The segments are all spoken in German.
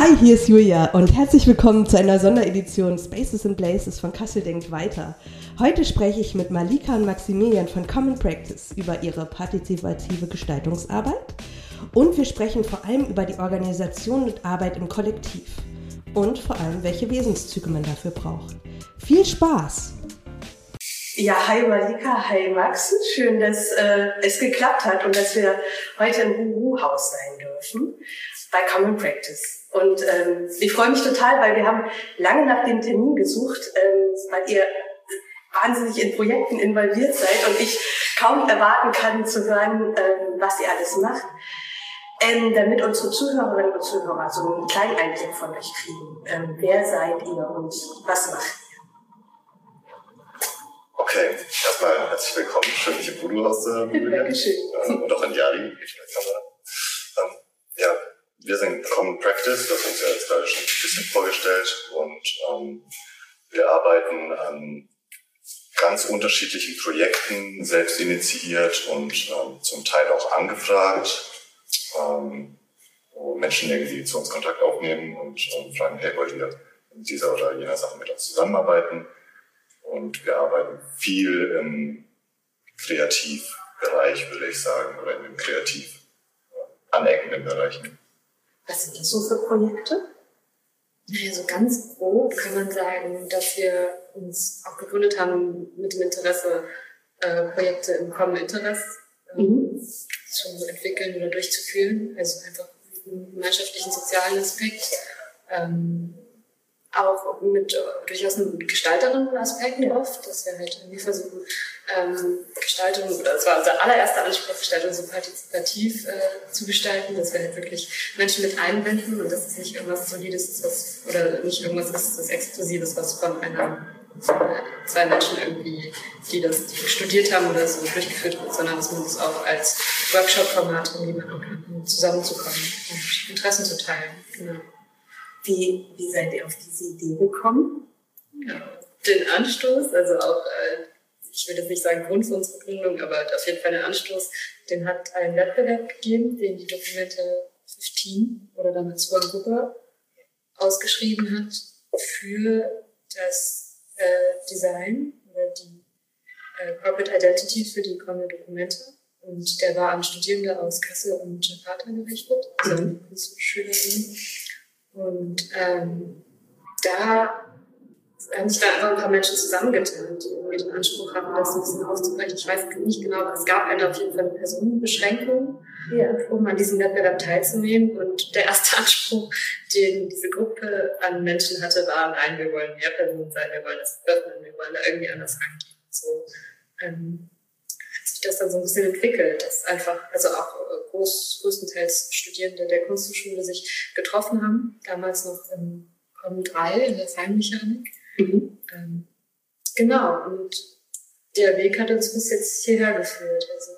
Hi, hier ist Julia und herzlich willkommen zu einer Sonderedition Spaces and Places von Kassel Denkt Weiter. Heute spreche ich mit Malika und Maximilian von Common Practice über ihre partizipative Gestaltungsarbeit und wir sprechen vor allem über die Organisation und Arbeit im Kollektiv und vor allem, welche Wesenszüge man dafür braucht. Viel Spaß! Ja, hi Malika, hi Max. Schön, dass äh, es geklappt hat und dass wir heute im Uhu-Haus sein dürfen bei Common Practice. Und ähm, ich freue mich total, weil wir haben lange nach dem Termin gesucht, ähm, weil ihr wahnsinnig in Projekten involviert seid und ich kaum erwarten kann zu hören, ähm, was ihr alles macht. Ähm, damit unsere Zuhörerinnen und Zuhörer so einen kleinen Einblick von euch kriegen. Ähm, wer seid ihr und was macht ihr? Okay, erstmal herzlich willkommen. Schön, dich im Voodoo-Haus zu haben. Dankeschön. Ähm, und auch in Yali, in der Kamera. Ähm, ja, wir sind Common Practice, das uns ja jetzt gerade schon ein bisschen vorgestellt. Und ähm, wir arbeiten an ganz unterschiedlichen Projekten, selbst initiiert und ähm, zum Teil auch angefragt, ähm, wo Menschen irgendwie zu uns Kontakt aufnehmen und ähm, fragen, hey, wollt ihr in dieser oder jener Sache mit uns zusammenarbeiten? Und wir arbeiten viel im Kreativbereich, würde ich sagen, oder in den kreativ aneckenden Bereichen. Was sind das so für Projekte? Naja, so ganz grob kann man sagen, dass wir uns auch gegründet haben mit dem Interesse, äh, Projekte im Common Interest äh, mhm. zu entwickeln oder durchzuführen. Also einfach einen gemeinschaftlichen sozialen Aspekt. Ähm, auch mit äh, durchaus gestalterischen Aspekt oft, dass wir halt irgendwie versuchen, ähm, Gestaltung, oder es war unser allererster Anspruch, Gestaltung so partizipativ äh, zu gestalten, dass wir halt wirklich Menschen mit einbinden und dass es nicht irgendwas Solides ist, was, oder nicht irgendwas ist, das Exklusives, was von einer zwei Menschen irgendwie, die das studiert haben oder so durchgeführt wird, sondern dass man das auch als Workshop-Format irgendwie um zusammenzukommen und Interessen zu teilen. Genau. Wie, wie seid ihr auf diese Idee gekommen? Ja, den Anstoß, also auch, äh, ich würde jetzt nicht sagen Grund für unsere Gründung, aber auf jeden Fall den Anstoß, den hat ein Wettbewerb gegeben, den die Dokumente 15 oder damit Swan Cooper ausgeschrieben hat für das äh, Design oder die äh, Corporate Identity für die kommenden Dokumente. Und der war an Studierende aus Kassel und Jakarta gerichtet, also an Kunstschülerinnen. Und ähm, da haben sich dann einfach ein paar Menschen zusammengetan, die irgendwie den Anspruch hatten, das ein bisschen auszubrechen. Ich weiß nicht genau, es gab eine auf jeden Fall eine Personenbeschränkung, ja. um an diesem Wettbewerb teilzunehmen. Und der erste Anspruch, den diese Gruppe an Menschen hatte, war, nein, wir wollen mehr Personen sein, wir wollen das öffnen, wir wollen da irgendwie anders rangehen. So, ähm, sich das dann so ein bisschen entwickelt, dass einfach, also auch äh, groß, größtenteils Studierende der Kunsthochschule sich getroffen haben, damals noch im COM 3 in der Feinmechanik. Mhm. Ähm, genau, und der Weg hat uns bis jetzt hierher geführt, also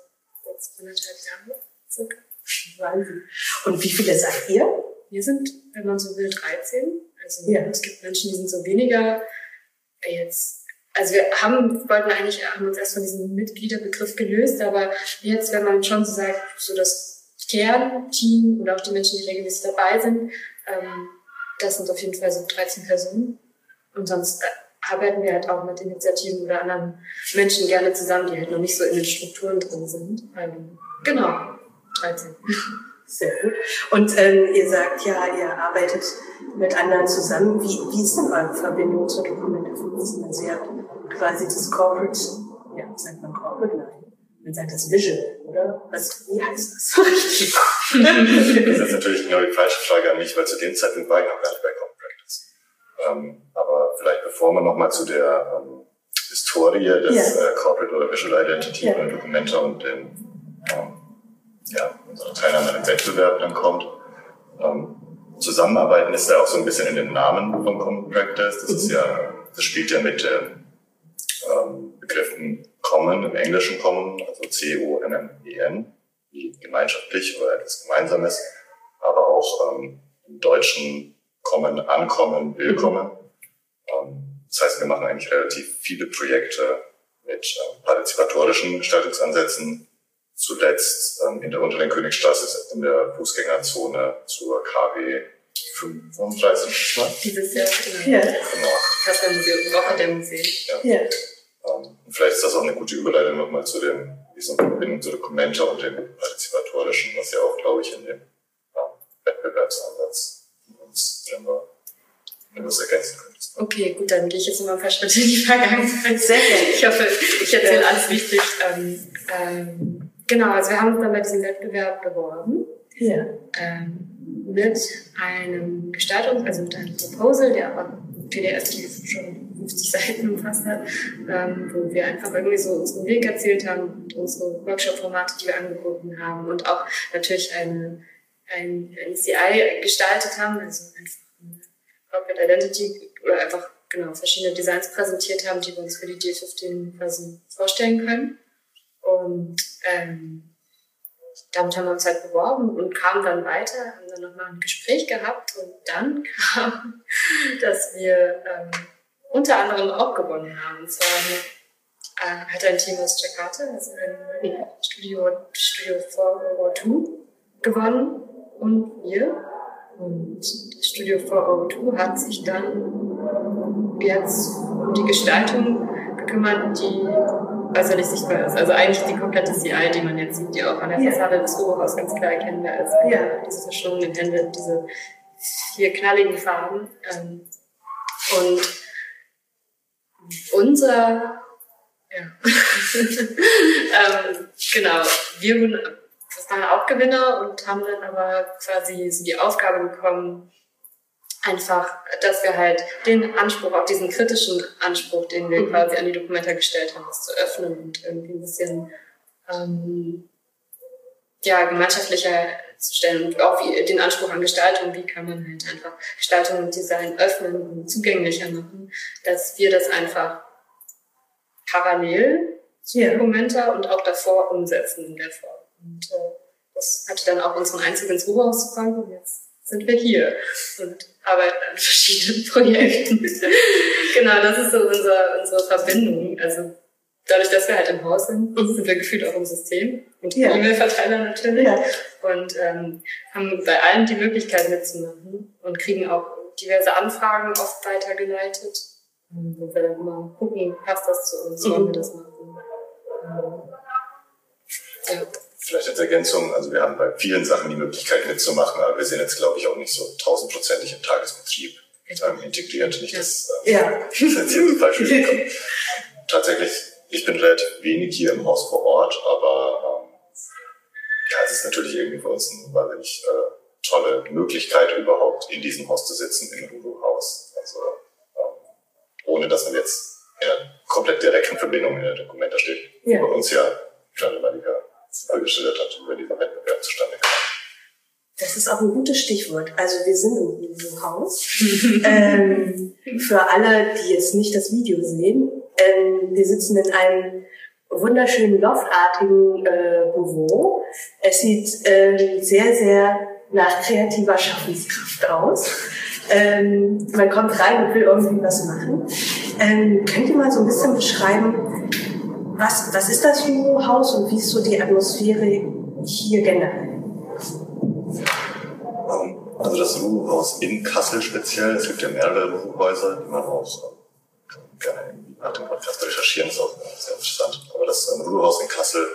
jetzt anderthalb Jahre circa. Wahnsinn. Und wie viele seid ihr? Wir sind, wenn man so will, 13. Also ja. es gibt Menschen, die sind so weniger jetzt also wir haben, wollten eigentlich, haben uns erst von diesem Mitgliederbegriff gelöst, aber jetzt, wenn man schon so sagt, so das Kernteam oder auch die Menschen, die regelmäßig dabei sind, ähm, das sind auf jeden Fall so 13 Personen. Und sonst äh, arbeiten wir halt auch mit Initiativen oder anderen Menschen gerne zusammen, die halt noch nicht so in den Strukturen drin sind. Ähm, genau, 13. Sehr gut. Und ähm, ihr sagt ja, ihr arbeitet mit anderen zusammen. Wie, wie ist denn eure Verbindung zur Dokumentation? Also ihr habt quasi das Corporate, ja, sagt man Corporate? Man sagt das Vision, oder? Was, wie heißt das? das ist natürlich genau die falsche Frage an mich, weil zu dem Zeitpunkt war ich noch gar nicht bei Common Practice. Ähm, aber vielleicht bevor wir nochmal zu der ähm, Historie des ja. äh, Corporate oder Visual Identity ja. oder Dokumente und den, ähm, ja, unserer Teilnahme an dem Wettbewerb dann kommt. Ähm, Zusammenarbeiten ist ja auch so ein bisschen in dem Namen von Common Practice. Das ist mhm. ja, das spielt ja mit den ähm, Common im Englischen Common, also C-O-M-M-E-N, wie gemeinschaftlich oder etwas Gemeinsames, aber auch ähm, im Deutschen Common, Ankommen, Willkommen. Ähm, das heißt, wir machen eigentlich relativ viele Projekte mit äh, partizipatorischen Gestaltungsansätzen. Zuletzt ähm, in der Unteren Königstraße in der Fußgängerzone zur KW 35 Mal. Dieses Jahr, genau. Ja. Genau. Kasseler Museum, Woche der Museen. Ja. ja. Ähm, vielleicht ist das auch eine gute Überleitung nochmal zu dem, dieser Verbindung zu Documenta und dem Partizipatorischen, was ja auch, glaube ich, in dem Wettbewerbsansatz uns drin war. Wenn du das ergänzen könntest. Okay, gut, dann gehe ich jetzt nochmal ein paar Schritte in die Vergangenheit. Sehr gerne. Ich hoffe, ich erzähle alles wichtig. Ähm, ähm, genau, also wir haben uns dann bei diesem Wettbewerb beworben. Ja. Ähm, mit einem Gestaltungs-, also mit einem Proposal, der aber PDF, die schon 50 Seiten umfasst hat, ähm, wo wir einfach irgendwie so unseren Weg erzählt haben unsere Workshop-Formate, die wir angeboten haben und auch natürlich eine, ein, ein CI gestaltet haben, also einfach eine Corporate Identity oder einfach genau verschiedene Designs präsentiert haben, die wir uns für die D15 quasi vorstellen können. Und ähm, damit haben wir uns halt beworben und kamen dann weiter, haben dann nochmal ein Gespräch gehabt und dann kam, dass wir ähm, unter anderem auch gewonnen haben. Und zwar äh, hat ein Team aus Jakarta, also ein Studio, Studio 402, gewonnen und wir. Und Studio 402 hat sich dann jetzt um die Gestaltung gekümmert, die äußerlich sichtbar ist. Also eigentlich die komplette CI, die man jetzt sieht, die auch an der ja. Fassade des Hochhaus ganz klar erkennbar ist. Ja. Diese verschlungenen Hände, diese vier knalligen Farben. Ähm, und unser, ja, ähm, genau, wir waren auch Gewinner und haben dann aber quasi so die Aufgabe bekommen, einfach, dass wir halt den Anspruch, auch diesen kritischen Anspruch, den wir mhm. quasi an die Dokumenta gestellt haben, das zu öffnen und irgendwie ein bisschen ähm, ja, gemeinschaftlicher zu stellen und auch wie, den Anspruch an Gestaltung, wie kann man halt einfach Gestaltung und Design öffnen und zugänglicher machen, dass wir das einfach parallel zu ja. Documenta und auch davor umsetzen in der Form. Und äh, das hatte dann auch unseren Einzug ins Ruhehaus zu kommen und jetzt sind wir hier und arbeiten an verschiedenen Projekten. genau, das ist so unser, unsere Verbindung. Also dadurch, dass wir halt im Haus sind, mhm. sind wir gefühlt auch im System und ja. E-Mail-Verteiler natürlich. Ja. Und ähm, haben bei allen die Möglichkeit mitzumachen und kriegen auch diverse Anfragen oft weitergeleitet, ähm, wo wir dann immer gucken, passt das zu uns, wollen wir das machen. Ähm, ja vielleicht als Ergänzung, also wir haben bei vielen Sachen die Möglichkeit mitzumachen, aber wir sind jetzt, glaube ich, auch nicht so tausendprozentig im Tagesbetrieb ähm, integriert. Nicht, dass äh, ja. das jetzt falsch kommt. Tatsächlich, ich bin relativ wenig hier im Haus vor Ort, aber ähm, ja, es ist natürlich irgendwie für uns eine wahnsinnig äh, tolle Möglichkeit überhaupt in diesem Haus zu sitzen, im Lulu-Haus. Also ähm, ohne dass man jetzt in einer komplett direkten Verbindung in der Dokumenta steht. Ja. Bei uns ja, John Malika geschildert hat, über dieser Wettbewerb zustande kam. Das ist auch ein gutes Stichwort. Also wir sind im Videohaus. ähm, für alle, die jetzt nicht das Video sehen, ähm, wir sitzen in einem wunderschönen loftartigen äh, Büro. Es sieht ähm, sehr, sehr nach kreativer Schaffenskraft aus. Ähm, man kommt rein und will irgendwie was machen. Ähm, könnt ihr mal so ein bisschen beschreiben, was, was ist das Jugendhaus und wie ist so die Atmosphäre hier generell? Ähm, also das Ruhehaus in Kassel speziell, es gibt ja mehrere Ruhehäuser, die man auch gerne nach dem Podcast recherchieren, ist auch sehr interessant. Aber das ähm, Ruhehaus in Kassel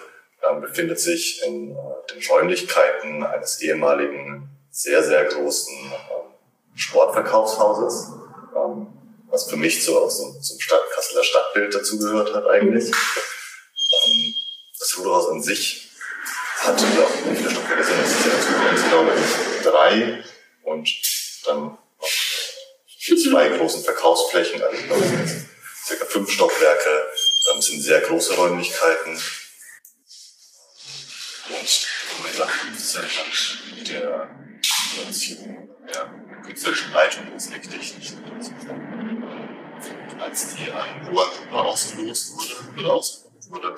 ähm, befindet sich in äh, den Räumlichkeiten eines ehemaligen, sehr, sehr großen ähm, Sportverkaufshauses, ähm, was für mich so zum Stadt, Kasseler Stadtbild dazugehört hat eigentlich. Das Ruderhaus an sich ja auch wie viele Stockwerke sind. Das ist ja gut, glaube ich, drei und dann zwei großen Verkaufsflächen, also ich glaube, circa fünf Stockwerke, ähm, sind sehr große Räumlichkeiten. Und der Finanzierung der künstlerischen Leitung ist richtig nicht als die an Ruanda ausgelost wurde, oder aus wurde,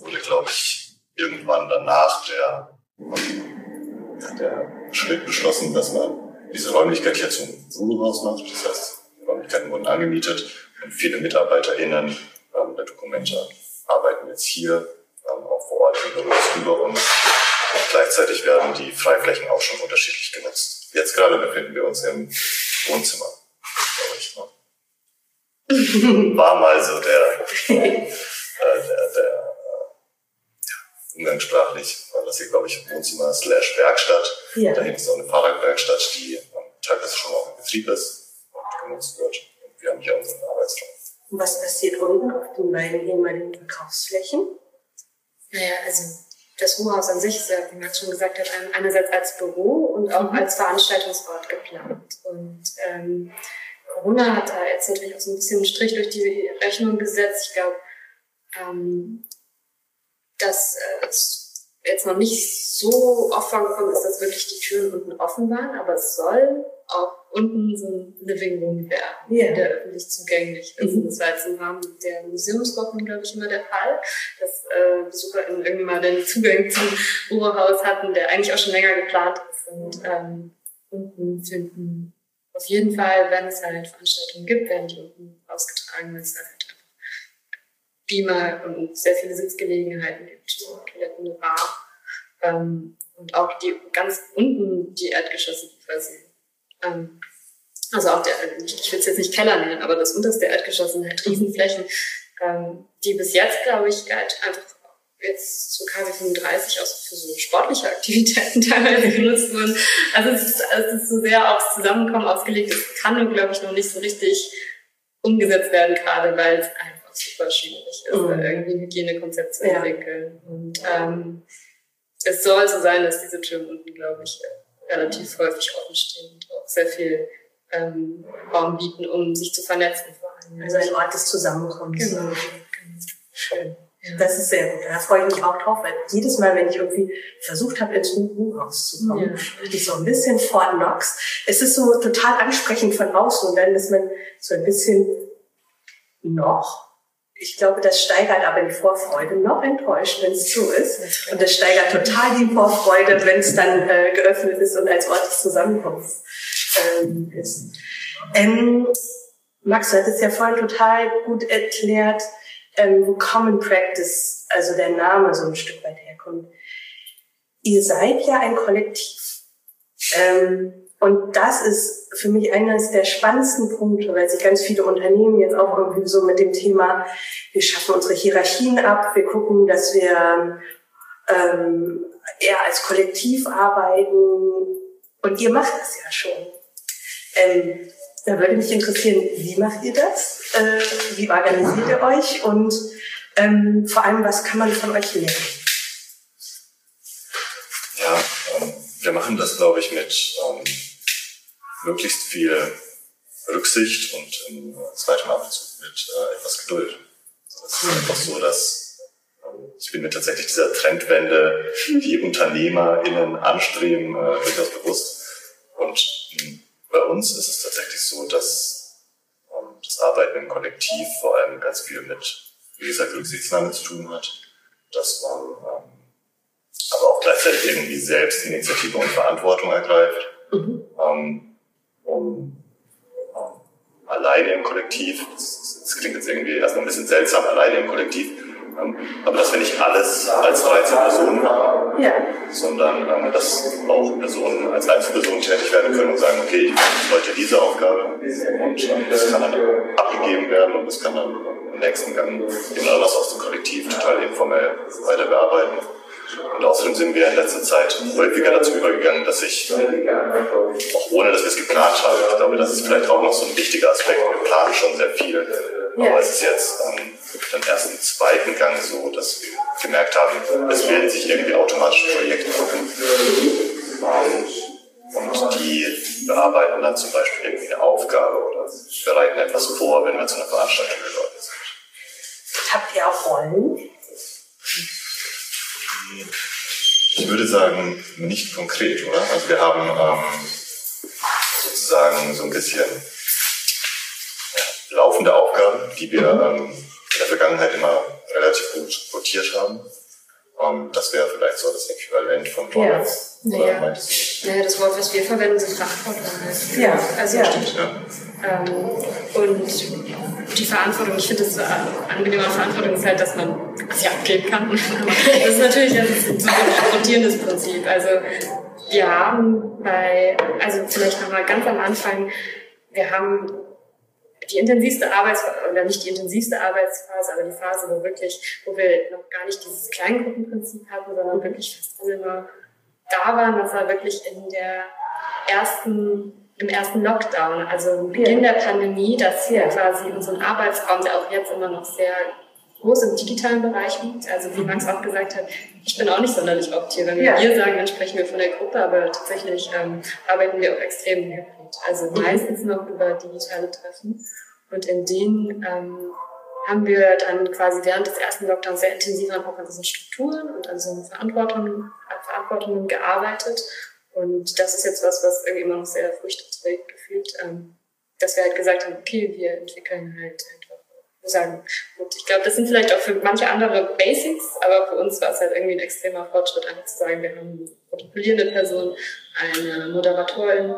wurde glaube ich, irgendwann danach der, der Schritt beschlossen, dass man diese Räumlichkeit hier zum Ruhehaus macht. Das heißt, die Räumlichkeiten wurden angemietet und viele MitarbeiterInnen ähm, der Dokumente arbeiten jetzt hier, ähm, auch vor Ort in Büros über uns. Und gleichzeitig werden die Freiflächen auch schon unterschiedlich genutzt. Jetzt gerade befinden wir uns im Wohnzimmer, glaube ich. Ne? War mal so der, äh, der, der umgangssprachlich war das hier, glaube ich, Wohnzimmer slash Werkstatt. Ja. Da hinten ist auch eine Fahrradwerkstatt, die teilweise schon auch in Betrieb ist und genutzt wird. Und wir haben hier unseren Arbeitsraum. Und was passiert unten auf den beiden ehemaligen Verkaufsflächen? Naja, also das Ruhrhaus an sich ist ja, wie Max schon gesagt hat, einerseits als Büro und auch mhm. als Veranstaltungsort geplant. Und ähm, Corona hat da jetzt natürlich auch so ein bisschen einen Strich durch die Rechnung gesetzt. Ich glaube, ähm, dass äh, es jetzt noch nicht so oft vorgekommen ist, dass wirklich die Türen unten offen waren, aber es soll auch unten so ein Living Room werden, yeah. der öffentlich zugänglich ist. Mhm. Das war jetzt im Rahmen der Museumswochen, glaube ich, immer der Fall, dass äh, BesucherInnen irgendwie mal den Zugang zum Ruhehaus hatten, der eigentlich auch schon länger geplant ist. Und ähm, unten finden auf jeden Fall, wenn es halt Veranstaltungen gibt, werden die unten ausgetragen, es halt Beamer und sehr viele Sitzgelegenheiten gibt, Toiletten, Bar. Ähm, und auch die ganz unten die Erdgeschosse quasi. Ähm, also auch der, ich will es jetzt nicht Keller nennen, aber das unterste Erdgeschoss sind halt Riesenflächen, ähm, die bis jetzt, glaube ich, halt einfach jetzt zu KW 35 auch für so sportliche Aktivitäten teilweise genutzt wurden. Also es ist, es ist so sehr aufs Zusammenkommen ausgelegt. Es kann glaube ich, noch nicht so richtig umgesetzt werden, gerade weil es einfach super schwierig ist, mhm. irgendwie ein Hygienekonzept zu entwickeln. Ja. Und ähm, es soll so sein, dass diese Türen unten, glaube ich, relativ häufig offen stehen und auch sehr viel ähm, Raum bieten, um sich zu vernetzen vor allem. Also ein Ort des Zusammenkommens. Genau. Schön. Das ist sehr gut. Da freue ich mich auch drauf, weil jedes Mal, wenn ich irgendwie versucht habe, ins Buchhaus zu kommen, ja. ich so ein bisschen Fort Knox. Es ist so total ansprechend von außen und dann ist man so ein bisschen noch ich glaube, das steigert aber die Vorfreude noch enttäuscht, wenn es zu ist. Und das steigert total die Vorfreude, wenn es dann äh, geöffnet ist und als Ort des Zusammenkommens ähm, ist. Ähm, Max, du hattest ja vorhin total gut erklärt, ähm, wo Common Practice, also der Name so ein Stück weit herkommt. Ihr seid ja ein Kollektiv. Ähm, und das ist für mich eines der spannendsten Punkte, weil sich ganz viele Unternehmen jetzt auch irgendwie so mit dem Thema, wir schaffen unsere Hierarchien ab, wir gucken, dass wir ähm, eher als Kollektiv arbeiten. Und ihr macht das ja schon. Ähm, da würde mich interessieren, wie macht ihr das? Äh, wie organisiert ihr euch? Und ähm, vor allem, was kann man von euch lernen? Wir machen das, glaube ich, mit ähm, möglichst viel Rücksicht und im zweiten Abendzug mit äh, etwas Geduld. Also es ist einfach so, dass ähm, ich bin mir tatsächlich dieser Trendwende, die UnternehmerInnen anstreben, äh, durchaus bewusst. Und ähm, bei uns ist es tatsächlich so, dass ähm, das Arbeiten im Kollektiv vor allem ganz viel mit, wie gesagt, Rücksichtnahme zu tun hat, dass man ähm, aber auch gleichzeitig irgendwie selbst Initiative und Verantwortung ergreift. Mhm. Ähm, um, um alleine im Kollektiv, das, das, klingt jetzt irgendwie erstmal ein bisschen seltsam, alleine im Kollektiv, ähm, aber dass wir nicht alles als 13 Personen machen, ja. sondern ähm, dass auch Personen als Einzelpersonen tätig werden können und sagen, okay, ich mache heute diese Aufgabe und ähm, das kann dann abgegeben werden und das kann dann im nächsten Gang jemand anders aus dem Kollektiv total informell weiter bearbeiten. Und außerdem sind wir in letzter Zeit häufiger dazu übergegangen, dass ich, auch ohne dass wir es geplant haben, ich glaube, das ist vielleicht auch noch so ein wichtiger Aspekt. Wir planen schon sehr viel. Aber es ist jetzt ähm, im ersten, zweiten Gang so, dass wir gemerkt haben, es bilden sich irgendwie automatisch Projekte. Und die bearbeiten dann zum Beispiel irgendwie eine Aufgabe oder bereiten etwas vor, wenn wir zu einer Veranstaltung geladen sind. Habt ihr auch Rollen? Ich würde sagen, nicht konkret, oder? Also wir haben ähm, sozusagen so ein bisschen ja, laufende Aufgaben, die wir ähm, in der Vergangenheit immer relativ gut rotiert haben. Ähm, das wäre vielleicht so das Äquivalent von Donuts. Ja. Oder ja. Naja, das Wort, was wir verwenden, sind Verantwortung. Ja, also, ja. Ähm, und die Verantwortung, ich finde das so angenehm an Verantwortung ist halt, dass man sie abgeben kann. das ist natürlich ein, so ein rotierendes Prinzip. Also wir haben bei, also vielleicht nochmal ganz am Anfang, wir haben die intensivste Arbeitsphase, oder nicht die intensivste Arbeitsphase, aber die Phase, wo wirklich, wo wir noch gar nicht dieses Kleingruppenprinzip hatten, sondern wirklich fast alle nur da waren, das war wirklich in der ersten, im ersten Lockdown, also Beginn der Pandemie, dass wir quasi unseren Arbeitsraum, der auch jetzt immer noch sehr groß im digitalen Bereich liegt. Also wie Max auch gesagt hat, ich bin auch nicht sonderlich hier. Wenn wir Ja. wir sagen, dann sprechen wir von der Gruppe, aber tatsächlich ähm, arbeiten wir auch extrem Hybrid. Also meistens noch über digitale Treffen. Und in denen ähm, haben wir dann quasi während des ersten Lockdowns sehr intensiv an diesen Strukturen und an so Verantwortungen, an Verantwortungen gearbeitet. Und das ist jetzt was, was irgendwie immer noch sehr Früchte trägt, gefühlt, ähm, dass wir halt gesagt haben, okay, wir entwickeln halt einfach, wir sagen, gut, ich glaube, das sind vielleicht auch für manche andere Basics, aber für uns war es halt irgendwie ein extremer Fortschritt, einfach zu sagen, wir haben eine protokollierende Person, eine Moderatorin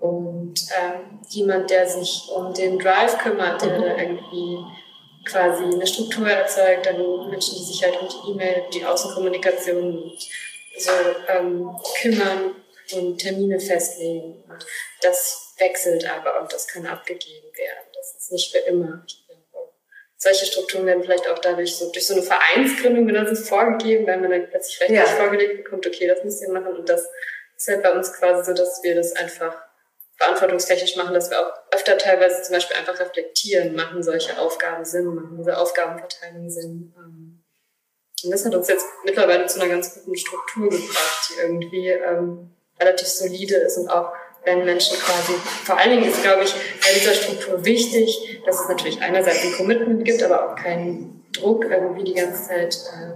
und ähm, jemand, der sich um den Drive kümmert, der da irgendwie quasi eine Struktur erzeugt, dann Menschen, die sich halt um die E-Mail, die Außenkommunikation so ähm, kümmern und Termine festlegen. Und das wechselt aber und das kann abgegeben werden. Das ist nicht für immer. Solche Strukturen werden vielleicht auch dadurch so, durch so eine Vereinsgründung wird das so vorgegeben, weil man dann plötzlich rechtlich Ja. vorgelegt bekommt, okay, das müsst ihr machen. Und das ist halt bei uns quasi so, dass wir das einfach verantwortungstechnisch machen, dass wir auch öfter teilweise zum Beispiel einfach reflektieren, machen solche Aufgaben Sinn, machen diese Aufgabenverteilung Sinn. Ähm, Und das hat uns jetzt mittlerweile zu einer ganz guten Struktur gebracht, die irgendwie ähm, relativ solide ist und auch wenn Menschen quasi, vor allen Dingen ist, glaube ich, bei dieser Struktur wichtig, dass es natürlich einerseits ein Commitment gibt, aber auch keinen Druck, irgendwie die ganze Zeit äh,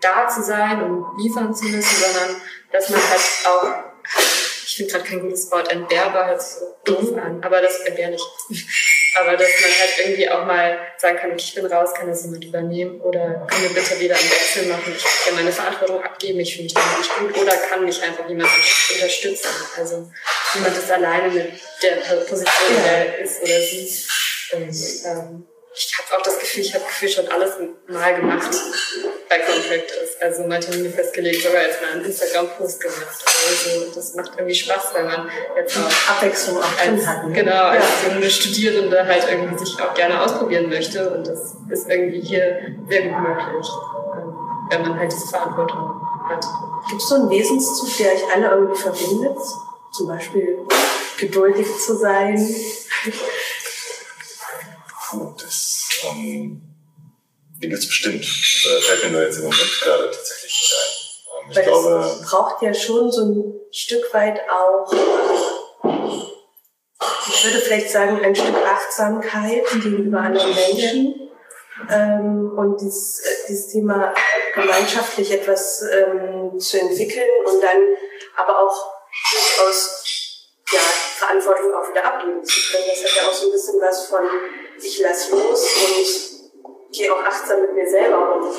da zu sein und liefern zu müssen, sondern dass man halt auch, finde gerade kein gutes Wort, entbehrbar, hört sich so doof an, aber das entbehrlich. Aber dass man halt irgendwie auch mal sagen kann, okay, ich bin raus, kann das jemand übernehmen oder kann mir bitte wieder einen Wechsel machen, ich kann meine Verantwortung abgeben, ich fühle mich damit nicht gut oder kann mich einfach jemand unterstützen. Also jemand ist alleine mit der Position, der er ist oder sie. Und ähm, ich habe auch das Gefühl, ich habe Gefühl schon alles mal gemacht bei Contractors. Also mal Termine festgelegt, sogar jetzt mal einen Instagram-Post gemacht. Also das macht irgendwie Spaß, weil man jetzt auch Abwechslung auch drin als, hat. ne? genau, als Ja. junge Studierende halt irgendwie sich auch gerne ausprobieren möchte. Und das ist irgendwie hier sehr gut möglich, ähm, wenn man halt diese Verantwortung hat. Gibt es so einen Wesenszug, der euch alle irgendwie verbindet? Zum Beispiel geduldig zu sein. Puh, das ähm, die gibt's bestimmt. Also, fällt mir nur jetzt im Moment gerade tatsächlich nicht ein. Ähm, ich Weil glaube, es braucht ja schon so ein Stück weit auch, ich würde vielleicht sagen, ein Stück Achtsamkeit gegenüber anderen Menschen. Ähm, und dieses, äh, dieses Thema gemeinschaftlich etwas ähm, zu entwickeln und dann aber auch durchaus ja, Verantwortung auch wieder abgeben zu können. Das hat ja auch so ein bisschen was von, ich lass los und gehe auch achtsam mit mir selber. Und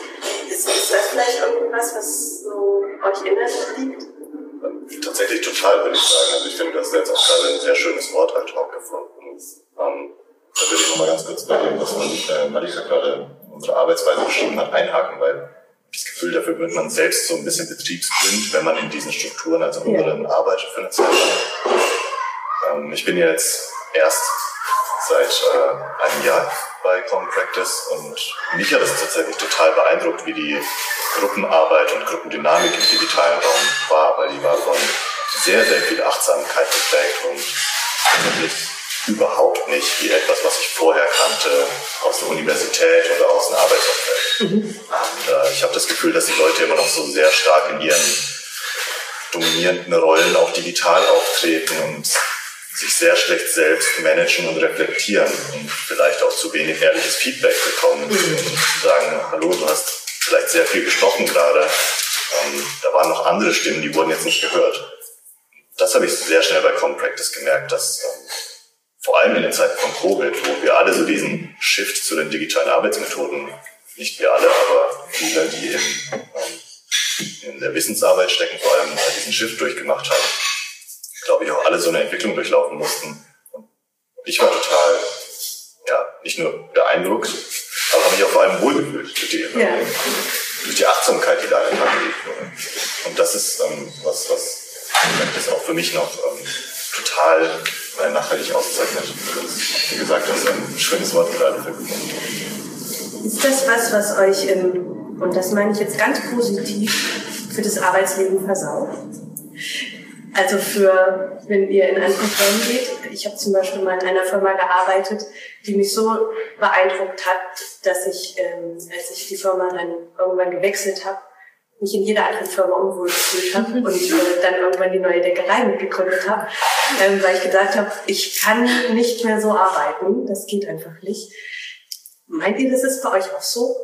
ist, ist das vielleicht irgendwas, was so euch innerlich liegt? Tatsächlich total, würde ich sagen. Also ich finde, du hast jetzt auch gerade ein sehr schönes Wort ad hoc gefunden. Ähm, da würde ich nochmal ganz kurz bei dem, was man, äh, Marika gerade unsere Arbeitsweise beschrieben hat, einhaken, weil das Gefühl, dafür wird man selbst so ein bisschen betriebsblind, wenn man in diesen Strukturen, also in Ja. unseren arbeitet für eine Zeit lang. Ähm, ich bin jetzt erst seit äh, einem Jahr bei Common Practice und mich hat es tatsächlich total beeindruckt, wie die Gruppenarbeit und Gruppendynamik im digitalen Raum war, weil die war von sehr, sehr viel Achtsamkeit geprägt und wirklich überhaupt nicht wie etwas, was ich vorher kannte aus der Universität oder aus dem Arbeitsumfeld. Und, äh, ich habe das Gefühl, dass die Leute immer noch so sehr stark in ihren dominierenden Rollen auch digital auftreten und sich sehr schlecht selbst managen und reflektieren und vielleicht auch zu wenig ehrliches Feedback bekommen und sagen, hallo, du hast vielleicht sehr viel gesprochen gerade, ähm, da waren noch andere Stimmen, die wurden jetzt nicht gehört. Das habe ich sehr schnell bei Com Practice gemerkt, dass ähm, vor allem in den Zeiten von Covid, wo wir alle so diesen Shift zu den digitalen Arbeitsmethoden, nicht wir alle, aber viele, die in, ähm, in der Wissensarbeit stecken, vor allem diesen Shift durchgemacht haben, alle so eine Entwicklung durchlaufen mussten. Und ich war total, ja, nicht nur beeindruckt, aber habe mich auch vor allem wohlgefühlt durch die, ja. durch die Achtsamkeit, die da an den Tag gelegt wurde. Und das ist ähm, was, was das auch für mich noch ähm, total äh, nachhaltig auszeichnet. wie gesagt, das ist ein schönes Wort gerade für Ist das was, was euch, im, und das meine ich jetzt ganz positiv, für das Arbeitsleben versaut? Also für, wenn ihr in andere Firmen geht, ich habe zum Beispiel mal in einer Firma gearbeitet, die mich so beeindruckt hat, dass ich, ähm, als ich die Firma dann irgendwann gewechselt habe, mich in jeder anderen Firma unwohl gefühlt habe und äh, dann irgendwann die neue Deckerei mitgegründet habe, ähm, weil ich gedacht habe, ich kann nicht mehr so arbeiten, das geht einfach nicht. Meint ihr, das ist bei euch auch so?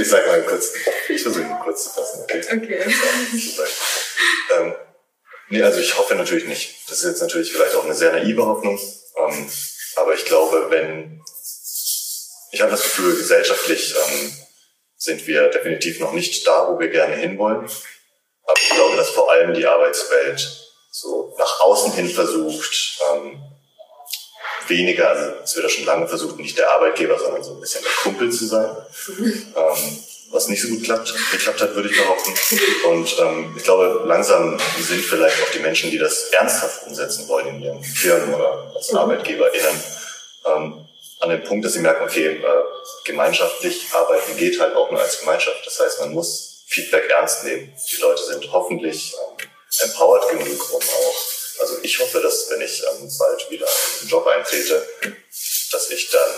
Ich, sage mal kurz, ich versuche ihn kurz zu fassen. Okay. okay. Ähm, nee, also ich hoffe natürlich nicht. Das ist jetzt natürlich vielleicht auch eine sehr naive Hoffnung. Ähm, aber ich glaube, wenn ich habe das Gefühl, gesellschaftlich ähm, sind wir definitiv noch nicht da, wo wir gerne hinwollen. Aber ich glaube, dass vor allem die Arbeitswelt so nach außen hin versucht, ähm, weniger, also es wird ja schon lange versucht, nicht der Arbeitgeber, sondern so ein bisschen der Kumpel zu sein. Ähm, was nicht so gut klappt, geklappt hat, würde ich behaupten. Und ähm, ich glaube, langsam sind vielleicht auch die Menschen, die das ernsthaft umsetzen wollen in ihren Firmen oder als ArbeitgeberInnen, ähm, an dem Punkt, dass sie merken, okay, äh, gemeinschaftlich arbeiten geht halt auch nur als Gemeinschaft. Das heißt, man muss Feedback ernst nehmen. Die Leute sind hoffentlich ähm, empowered genug, um auch, also ich hoffe, dass wenn ich ähm, bald wieder in den Job eintrete, dass ich dann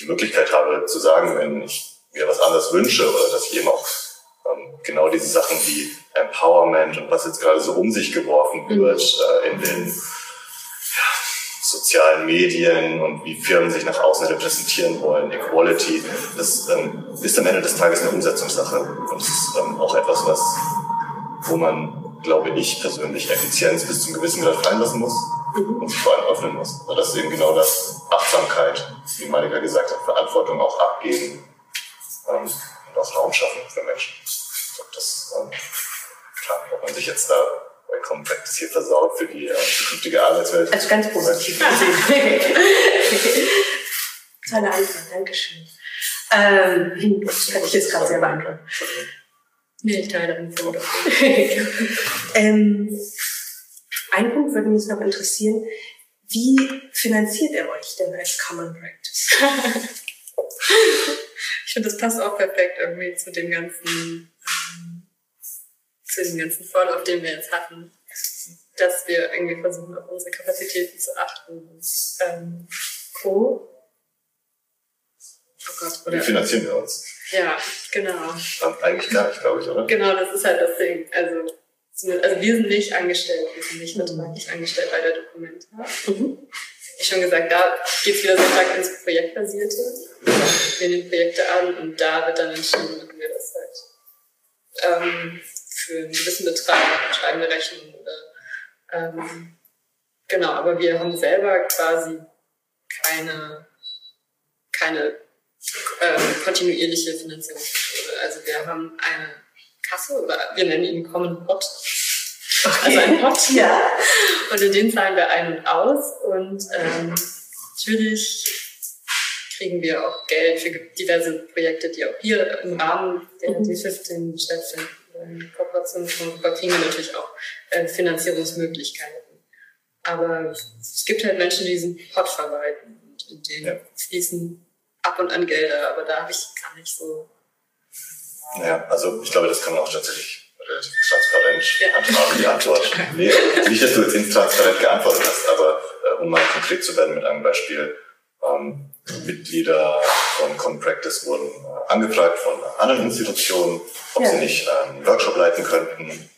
die Möglichkeit habe zu sagen, wenn ich mir was anderes wünsche oder dass ich eben auch ähm, genau diese Sachen wie Empowerment und was jetzt gerade so um sich geworfen wird äh, in den sozialen Medien und wie Firmen sich nach außen repräsentieren wollen, Equality, das ähm, ist am Ende des Tages eine Umsetzungssache. Und das ist ähm, auch etwas, was, wo man, glaube ich, persönlich Effizienz bis zum gewissen Grad fallen lassen muss und sich vor allem öffnen muss. Und das ist eben genau das, Achtsamkeit, wie Malika gesagt hat, Verantwortung auch abgeben ähm, und auch Raum schaffen für Menschen. Ich glaube, das, ähm, klar, ob man sich jetzt da komplett hier versaut für die äh, zukünftige Arbeitswelt. Also ganz positiv Tolle Antwort, Dankeschön. Ähm, das kann ich jetzt gerade sehr beantworten. Nee, ich teile deinen Punkt. ähm, ein Punkt würde mich noch interessieren. Wie finanziert ihr euch denn als Common Practice? ich finde, das passt auch perfekt irgendwie zu dem ganzen zu dem ganzen Vorlauf, den wir jetzt hatten, dass wir irgendwie versuchen, auf unsere Kapazitäten zu achten und ähm, Co. Oh Gott, oder? Wie finanzieren wir uns? Ja, genau. Eigentlich gar nicht, glaube ich, oder? Genau, das ist halt das Ding. Also, also wir sind nicht angestellt, wir sind nicht vertraglich angestellt bei der Dokumenta. Mhm. Wie schon gesagt, da geht es wieder sehr stark ins Projektbasierte. Wir nehmen Projekte an und da wird dann entschieden, machen wir das halt. Ähm, für einen gewissen Betrag, schreiben eine Rechnung oder ähm, genau, aber wir haben selber quasi keine, keine ähm, kontinuierliche Finanzierungsmethode. Also wir haben eine Kasse oder wir nennen ihn Common Pot. Okay. Also ein Pot. Ja. Und in den zahlen wir ein und aus. Und ähm, natürlich kriegen wir auch Geld für diverse Projekte, die auch hier im Rahmen der mhm. D15 stattfinden in Kooperation von Europa kriegen wir natürlich auch äh, Finanzierungsmöglichkeiten. Aber es gibt halt Menschen, die diesen Pot verwalten und in denen ja. fließen ab und an Gelder, aber da habe ich gar nicht so. Naja, also ich glaube, das kann man auch tatsächlich relativ transparent ja. antworten, die Antwort. nee, nicht, dass du jetzt intransparent geantwortet hast, aber äh, um mal konkret zu werden mit einem Beispiel, ähm, Mitglieder von Common Practice wurden äh, angefragt von anderen Institutionen, ob ja. sie nicht einen Workshop leiten könnten.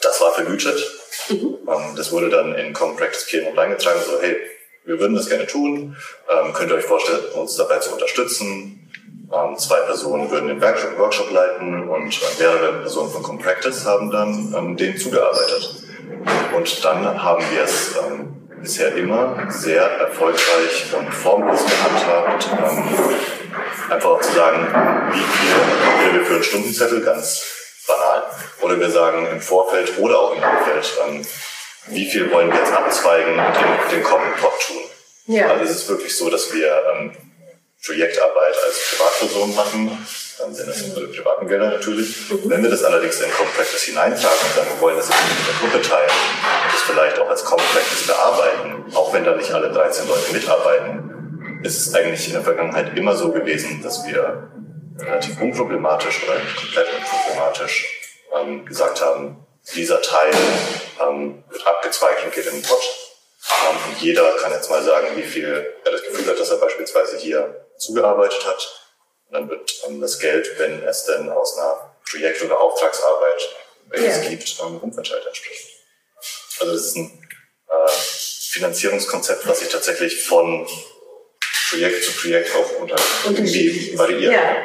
Das war vergütet. Mhm. Ähm, das wurde dann in Common Practice Piemont eingetragen, so hey, wir würden das gerne tun, ähm, könnt ihr euch vorstellen, uns dabei zu unterstützen. Ähm, zwei Personen würden den Workshop, Workshop leiten und äh, mehrere Personen von Common Practice haben dann ähm, denen zugearbeitet. Und dann haben wir es ähm, bisher immer sehr erfolgreich und formlos gehandhabt. Ähm, einfach zu sagen, wie viel wir für einen Stundenzettel ganz banal. Oder wir sagen im Vorfeld oder auch im Nachfeld, ähm, wie viel wollen wir jetzt abzweigen und den, den Common Pot tun. Ja. Also es ist wirklich so, dass wir ähm, Projektarbeit als Privatperson machen, dann sind das unsere privaten Gelder natürlich. Mhm. Wenn wir das allerdings in Common Practice hineintragen und sagen, wir wollen das in der Gruppe teilen und das vielleicht auch als Common Practice bearbeiten, auch wenn da nicht alle 13 Leute mitarbeiten, ist es eigentlich in der Vergangenheit immer so gewesen, dass wir relativ unproblematisch oder komplett unproblematisch ähm, gesagt haben, dieser Teil ähm, wird abgezweigt und geht in den Pot. Ähm, jeder kann jetzt mal sagen, wie viel er das Gefühl hat, dass er beispielsweise hier zugearbeitet hat. Und dann wird ähm, das Geld, wenn es denn aus einer Projekt- oder Auftragsarbeit welches yeah. gibt, ähm, umverteilt entsprechend. Also das ist ein äh, Finanzierungskonzept, was sich tatsächlich von Projekt zu Projekt auch unter irgendwie variiert. Ja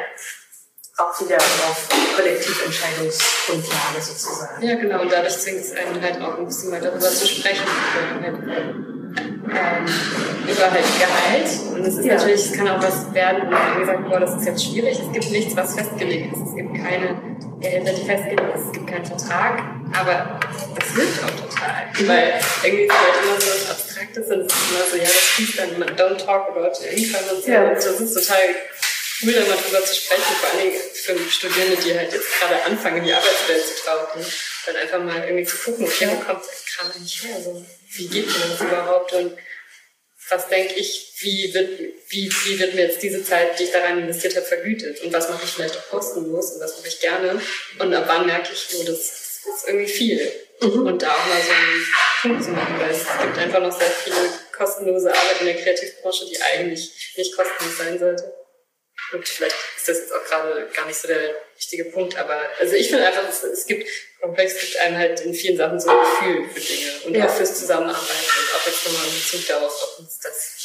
auch wieder auf Kollektiventscheidungsgrundlage sozusagen. Ja, genau. Und dadurch zwingt es einen halt auch ein bisschen mal darüber zu sprechen, halt, ähm, über halt Gehalt. Und es ist ja. natürlich, es kann auch was werden, wo man gesagt boah, das ist jetzt schwierig. Es gibt nichts, was festgelegt ist. Es gibt keine Gehälter, die festgelegt sind. Es gibt keinen Vertrag. Aber das hilft auch total. Mhm. Weil irgendwie ist halt immer so was Abstraktes und es ist immer so, ja, das hieß dann, don't talk about income und so. Ja. Und das ist total cool, da mal drüber zu sprechen, vor allen Dingen für Studierende, die halt jetzt gerade anfangen, in die Arbeitswelt zu tauchen, dann einfach mal irgendwie zu gucken, okay, wo kommt das Kram eigentlich her? So, wie geht mir das überhaupt? Und was denke ich, wie wird, wie, wie wird mir jetzt diese Zeit, die ich da rein investiert habe, vergütet? Und was mache ich vielleicht auch kostenlos und was mache ich gerne? Und ab wann merke ich, oh, das ist irgendwie viel. Mhm. Und da auch mal so einen Punkt zu machen, weil es gibt einfach noch sehr viele kostenlose Arbeit in der Kreativbranche, die eigentlich nicht kostenlos sein sollte. Und vielleicht ist das jetzt auch gerade gar nicht so der richtige Punkt, aber also ich finde einfach, es, es gibt, Komplex gibt einem halt in vielen Sachen so ein Gefühl für Dinge und ja. auch fürs Zusammenarbeiten und auch jetzt nochmal einen Bezug darauf, ob uns das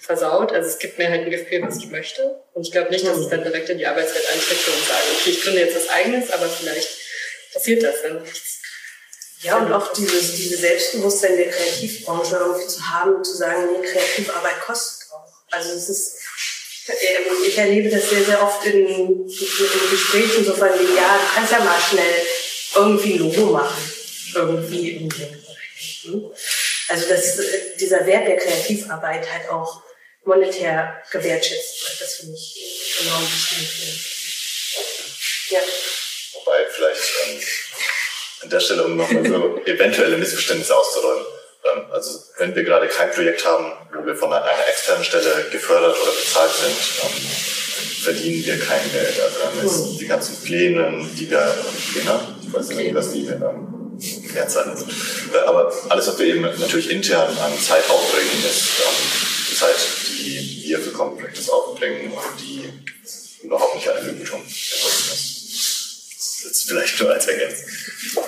versaut. Also es gibt mir halt ein Gefühl, was ich möchte. Und ich glaube nicht, dass ich dann direkt in die Arbeitswelt eintrete und sage, okay, ich gründe jetzt was eigenes, aber vielleicht passiert das dann nichts. Ja, und auch dieses, diese Selbstbewusstsein der Kreativbranche irgendwie zu haben, zu sagen, nee, Kreativarbeit kostet auch. Also es ist ich erlebe das sehr, sehr oft in, in Gesprächen so von dem, ja, du kannst ja mal schnell irgendwie ein Logo machen. Irgendwie dem Also dass äh, dieser Wert der Kreativarbeit halt auch monetär gewertschätzt wird. Das finde ich enorm wichtig. Ja. Wobei vielleicht ähm, an der Stelle, um nochmal so eventuelle Missverständnisse auszuräumen, also wenn wir gerade kein Projekt haben, wo wir von einer externen Stelle gefördert oder bezahlt sind, ähm, verdienen wir kein Geld. Also dann ist hm. die ganzen Pläne, die wir, Pläne, ich weiß nicht, was die ähm, Mehrzahl sind, äh, aber alles, was wir eben natürlich intern an Zeit aufbringen, ist ähm, Zeit, die wir für Common Practice aufbringen und die überhaupt nicht eine Vergütung erfolgen ist vielleicht nur als Ergänzung.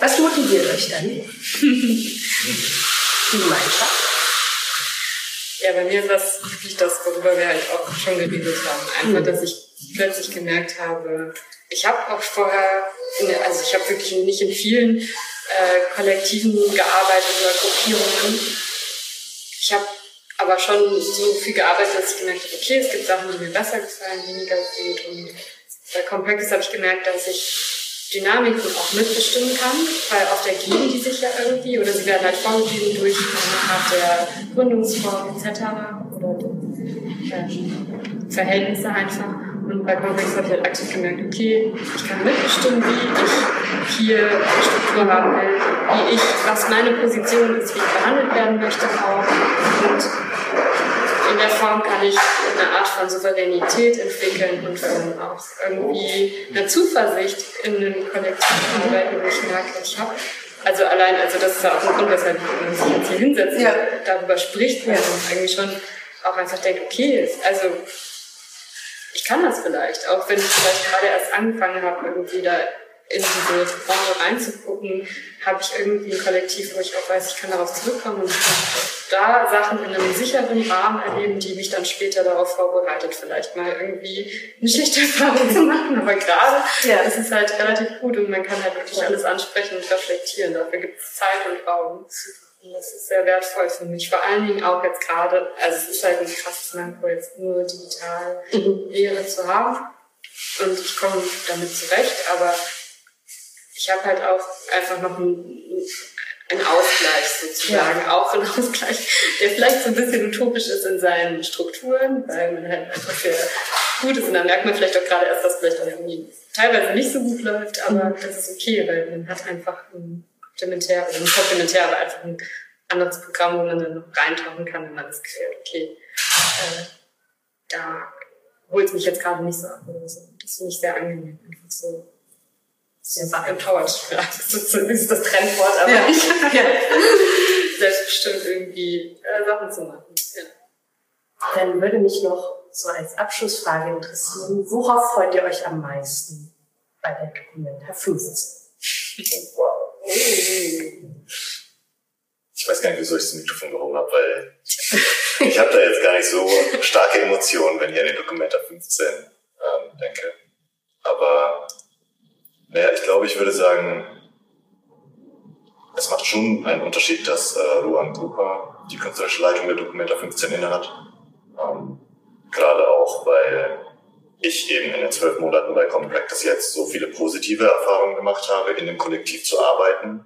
Was motiviert euch dann? die Gemeinschaft? Ja, bei mir ist das wirklich das, worüber wir halt auch schon geredet haben. Einfach, dass ich plötzlich gemerkt habe, ich habe auch vorher, also ich habe wirklich nicht in vielen äh, Kollektiven gearbeitet oder Gruppierungen. Ich habe aber schon so viel gearbeitet, dass ich gemerkt habe, okay, es gibt Sachen, die mir besser gefallen, weniger gut. Und bei Complex habe ich gemerkt, dass ich Dynamiken auch mitbestimmen kann, weil oft ergeben die sich ja irgendwie oder sie werden halt vorgegeben durch eine Art der Gründungsform etc. oder äh, Verhältnisse einfach. Und bei Complex habe ich halt aktiv gemerkt, okay, ich kann mitbestimmen, wie ich hier eine Struktur haben will, wie ich, was meine Position ist, wie ich behandelt werden möchte auch. Und in der Form kann ich eine Art von Souveränität entwickeln und ähm, auch irgendwie eine Zuversicht in den Kollektiv arbeiten, wo ich merke, ich habe also allein, also das ist ja auch ein Grund, weshalb man sich jetzt hier hinsetzt ja. darüber spricht, weil ja. man eigentlich schon auch einfach denkt, okay, also ich kann das vielleicht, auch wenn ich vielleicht gerade erst angefangen habe, irgendwie da in diese Branche reinzugucken, habe ich irgendwie ein Kollektiv, wo ich auch weiß, ich kann darauf zurückkommen und ich kann da Sachen in einem sicheren Rahmen erleben, die mich dann später darauf vorbereitet, vielleicht mal irgendwie eine schlechte Erfahrung zu machen. Aber gerade ja. ist es halt relativ gut und man kann halt wirklich alles ansprechen und reflektieren. Dafür gibt es Zeit und Raum. Und das ist sehr wertvoll für mich. Vor allen Dingen auch jetzt gerade, also es ist halt ein krasses Manko, jetzt nur digital mhm. Lehre zu haben. Und ich komme damit zurecht, aber ich habe halt auch einfach noch einen, einen Ausgleich sozusagen, ja. auch einen Ausgleich, der vielleicht so ein bisschen utopisch ist in seinen Strukturen, weil man halt einfach für gut ist und dann merkt man vielleicht auch gerade erst, dass vielleicht auch irgendwie teilweise nicht so gut läuft, aber mhm. das ist okay, weil man hat einfach ein komplementär, oder nicht komplementär, aber einfach ein anderes Programm, wo man dann noch reintauchen kann, wenn man das Gefühl hat, okay, äh, da holt es mich jetzt gerade nicht so ab oder so. Das finde ich sehr angenehm, einfach so sehr empowered. Ja, das ist, das ist das Trendwort, aber ja. ich ja. selbstbestimmt irgendwie äh, Sachen zu machen. Ja. Dann würde mich noch so als Abschlussfrage interessieren, worauf freut ihr euch am meisten bei der Dokumenta 15? Ich weiß gar nicht, wieso ich das Mikrofon gehoben habe, weil ich habe da jetzt gar nicht so starke Emotionen, wenn ich an den Dokumenta 15 ähm, denke. Aber naja, ich glaube, ich würde sagen, es macht schon einen Unterschied, dass äh, Ruan Grupa die künstlerische Leitung der Dokumenta 15 innehat. Ähm, Gerade auch, weil ich eben in den zwölf Monaten bei Common Practice jetzt so viele positive Erfahrungen gemacht habe, in dem Kollektiv zu arbeiten.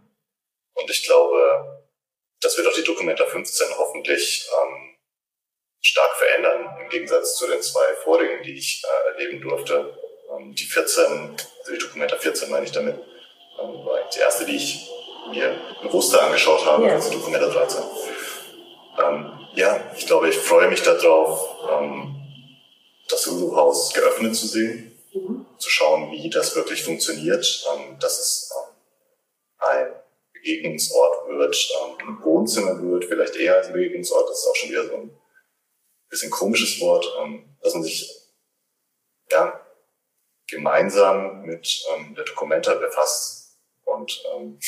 Und ich glaube, das wird auch die Dokumenta 15 hoffentlich ähm, stark verändern, im Gegensatz zu den zwei vorigen, die ich äh, erleben durfte. Ähm, die 14, also die Dokumenta 14 meine ich damit, ähm, war die erste, die ich mir bewusster angeschaut habe, ja. als Dokumenta 13. Ähm, ja, ich glaube, ich freue mich darauf, ähm, das Lulu-Haus geöffnet zu sehen, mhm. zu schauen, wie das wirklich funktioniert, ähm, dass es ähm, ein Begegnungsort wird, ein Wohnzimmer wird, vielleicht eher als ein Begegnungsort, das ist auch schon wieder so ein bisschen komisches Wort, dass man sich ja, gemeinsam mit ähm, der Documenta befasst und ähm,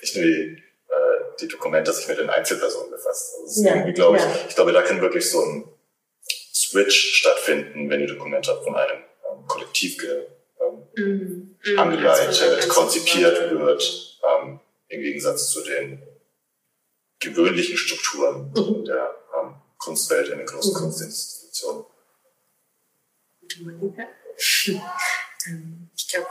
nicht nur die äh, die Dokumente sich mit den Einzelpersonen befasst. Also ja, glaube ich, ja. ich glaube, da kann wirklich so ein Switch stattfinden, wenn die Dokumente von einem ähm, Kollektiv ge, ähm, mm, angeleitet, konzipiert wird, ähm, im Gegensatz zu den gewöhnlichen Strukturen mhm. der ähm, Kunstwelt in den großen mhm. Kunstinstitutionen. Ich glaube,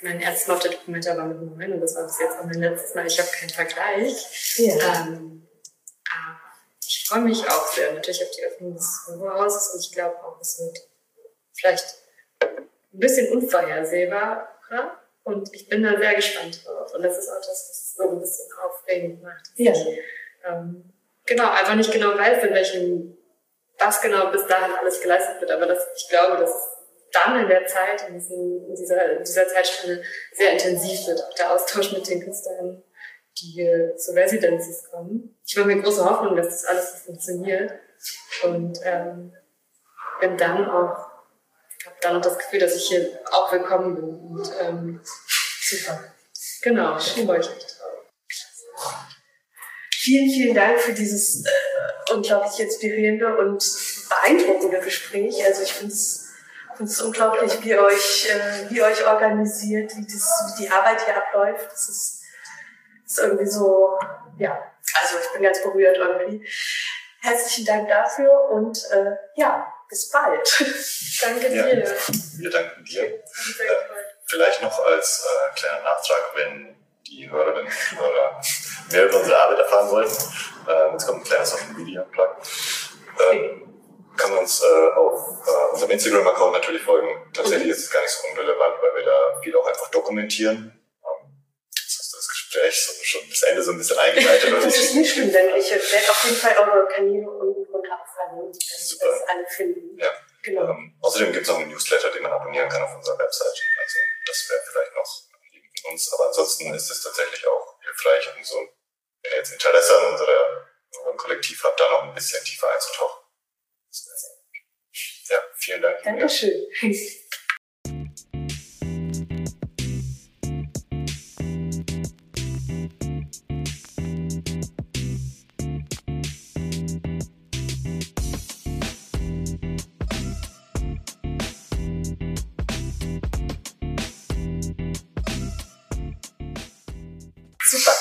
mein erstes Mal auf der Dokumenta war mit neun und das war bis jetzt auch mein letztes Mal. Ich habe keinen Vergleich. Ja. Ähm, aber ich freue mich auch sehr natürlich auf die Öffnung des Hauses und ich glaube auch, es wird vielleicht ein bisschen unvorhersehbarer und ich bin da sehr gespannt drauf. Und das ist auch das, was so ein bisschen aufregend macht. Ja. Ich, ähm, genau, einfach nicht genau weiß, in welchem, was genau bis dahin alles geleistet wird, aber das, ich glaube, dass es dann in der Zeit, in, diesen, in dieser, in dieser Zeitspanne sehr intensiv wird, auch der Austausch mit den Künstlern, die hier zu Residencies kommen. Ich mache mir große Hoffnung, dass das alles so funktioniert und ähm, bin dann auch, habe dann auch das Gefühl, dass ich hier auch willkommen bin und ähm, super. Genau, freue ich mich drauf. Vielen, vielen Dank für dieses äh, unglaublich inspirierende und beeindruckende Gespräch. Also ich finde es finde es unglaublich, wie euch, äh, wie euch organisiert, wie, das, wie die Arbeit hier abläuft. Das ist, ist irgendwie so, ja, also ich bin ganz berührt irgendwie. Herzlichen Dank dafür und äh, ja, bis bald. Danke dir. Ja, wir danken dir. Äh, vielleicht noch als äh, kleiner Nachtrag, wenn die Hörerinnen und Hörer mehr über unsere Arbeit erfahren wollen. Äh, jetzt kommt ein kleiner Social Media Plug. Ähm, kann man uns äh, auf äh, unserem Instagram-Account natürlich folgen. Tatsächlich ist es gar nicht so unrelevant, weil wir da viel auch einfach dokumentieren. Ähm, das ist das Gespräch so schon das Ende so ein bisschen eingeleitet. das ist nicht schlimm, denn ich werde auf jeden Fall eure Kanäle unten drunter abfallen, dass das alle finden. Ja. Genau. Ähm, außerdem gibt es auch einen Newsletter, den man abonnieren kann auf unserer Website. Also das wäre vielleicht noch von uns. Aber ansonsten ist es tatsächlich auch hilfreich, um so, wenn ihr jetzt Interesse an unserer, unserem Kollektiv habt, da noch ein bisschen tiefer einzutauchen. Ja, vielen Dank. Dankeschön.